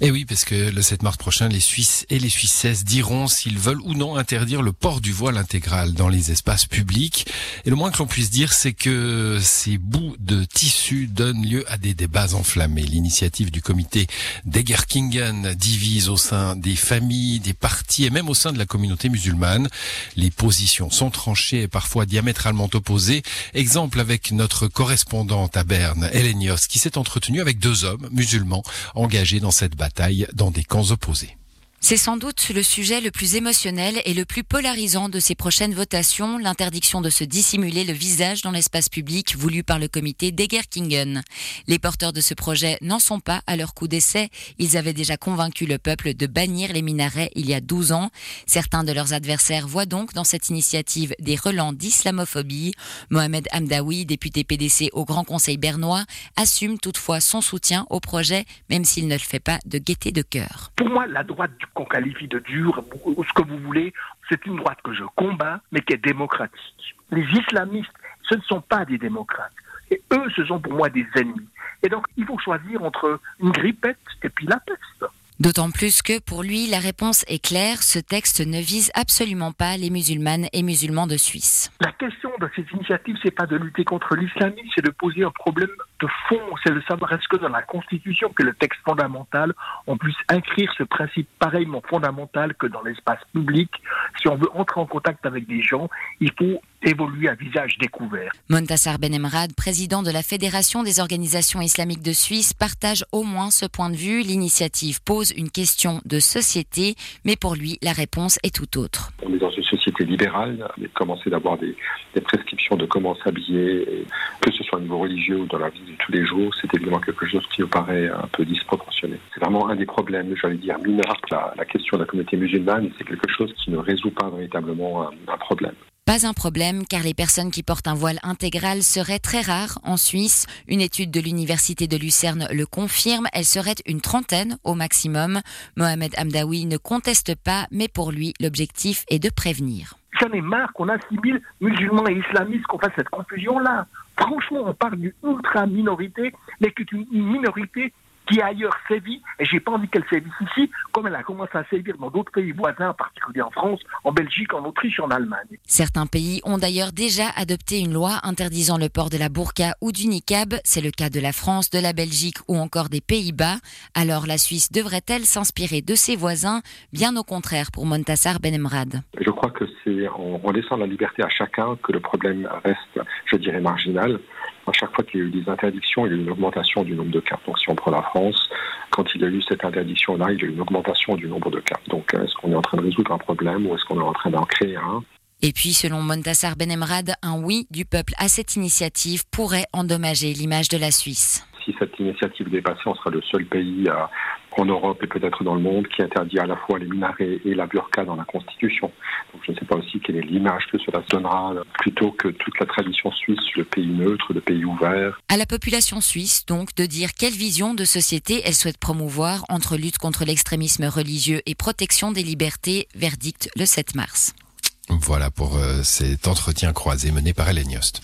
Et oui, parce que le 7 mars prochain, les Suisses et les Suissesses diront s'ils veulent ou non interdire le port du voile intégral dans les espaces publics. Et le moins que l'on puisse dire, c'est que ces bouts de tissu donnent lieu à des débats enflammés. L'initiative du comité d'Egerkingen divise au sein des familles, des partis et même au sein de la communauté musulmane. Les positions sont tranchées et parfois diamétralement opposées. Exemple avec notre correspondante à Berne, Elenios, qui s'est entretenue avec deux hommes musulmans engagés dans cette bataille dans des camps opposés. C'est sans doute le sujet le plus émotionnel et le plus polarisant de ces prochaines votations, l'interdiction de se dissimuler le visage dans l'espace public voulu par le comité d'Egerkingen. Les porteurs de ce projet n'en sont pas à leur coup d'essai. Ils avaient déjà convaincu le peuple de bannir les minarets il y a 12 ans. Certains de leurs adversaires voient donc dans cette initiative des relents d'islamophobie. Mohamed Hamdaoui, député PDC au Grand Conseil bernois, assume toutefois son soutien au projet, même s'il ne le fait pas de gaieté de cœur. Qu'on qualifie de dure, ou ce que vous voulez, c'est une droite que je combats, mais qui est démocratique. Les islamistes, ce ne sont pas des démocrates. Et eux, ce sont pour moi des ennemis. Et donc, il faut choisir entre une grippette et puis la peste. D'autant plus que pour lui, la réponse est claire, ce texte ne vise absolument pas les musulmanes et musulmans de Suisse. La question de cette initiative, c'est pas de lutter contre l'islamisme, c'est de poser un problème fond, c'est de savoir est-ce que dans la Constitution, que le texte fondamental, on puisse inscrire ce principe pareillement fondamental que dans l'espace public? Si on veut entrer en contact avec des gens, il faut évoluer à visage découvert. Montassar Benemrad, président de la Fédération des organisations islamiques de Suisse, partage au moins ce point de vue. L'initiative pose une question de société, mais pour lui, la réponse est tout autre. On est dans une société libérale, on a commencé d'avoir des, prescriptions de comment s'habiller, que ce soit au niveau religieux ou dans la vie de tous les jours, c'est évidemment quelque chose qui me paraît un peu disproportionné. C'est vraiment un des problèmes, j'allais dire, mineurs, la, la question de la communauté musulmane, c'est quelque chose qui ne résout pas véritablement un problème. Pas un problème car les personnes qui portent un voile intégral seraient très rares en Suisse. Une étude de l'université de Lucerne le confirme, elles seraient une trentaine au maximum. Mohamed Hamdaoui ne conteste pas, mais pour lui, l'objectif est de prévenir. J'en ai marre qu'on assimile musulmans et islamistes, qu'on fasse cette confusion-là. Franchement, on parle d'une ultra-minorité, mais qu'une minorité qui ailleurs sévit, et j'ai pas envie qu'elle sévisse ici, comme elle a commencé à sévir dans d'autres pays voisins, en particulier en France, en Belgique, en Autriche, en Allemagne. Certains pays ont d'ailleurs déjà adopté une loi interdisant le port de la burqa ou du niqab. C'est le cas de la France, de la Belgique ou encore des Pays-Bas. Alors la Suisse devrait-elle s'inspirer de ses voisins? Bien au contraire pour Montassar Benemrad. Je crois que c'est en, en laissant la liberté à chacun que le problème reste, je dirais, marginal à chaque fois qu'il y a eu des interdictions, il y a eu une augmentation du nombre de cartes. Donc si on prend la France, quand il y a eu cette interdiction-là, il y a eu une augmentation du nombre de cartes. Donc est-ce qu'on est en train de résoudre un problème ou est-ce qu'on est en train d'en créer un? Et puis, selon Montassar Benemrad, un oui du peuple à cette initiative pourrait endommager l'image de la Suisse. Si cette initiative est passée, on sera le seul pays à, en Europe et peut-être dans le monde qui interdit à la fois les minarets et la burqa dans la Constitution. Donc je ne sais pas aussi quelle est l'image que cela donnera plutôt que toute la tradition suisse, le pays neutre, le pays ouvert. À la population suisse, donc, de dire quelle vision de société elle souhaite promouvoir entre lutte contre l'extrémisme religieux et protection des libertés, verdict le 7 mars. Voilà pour euh, cet entretien croisé mené par Hélène Yost.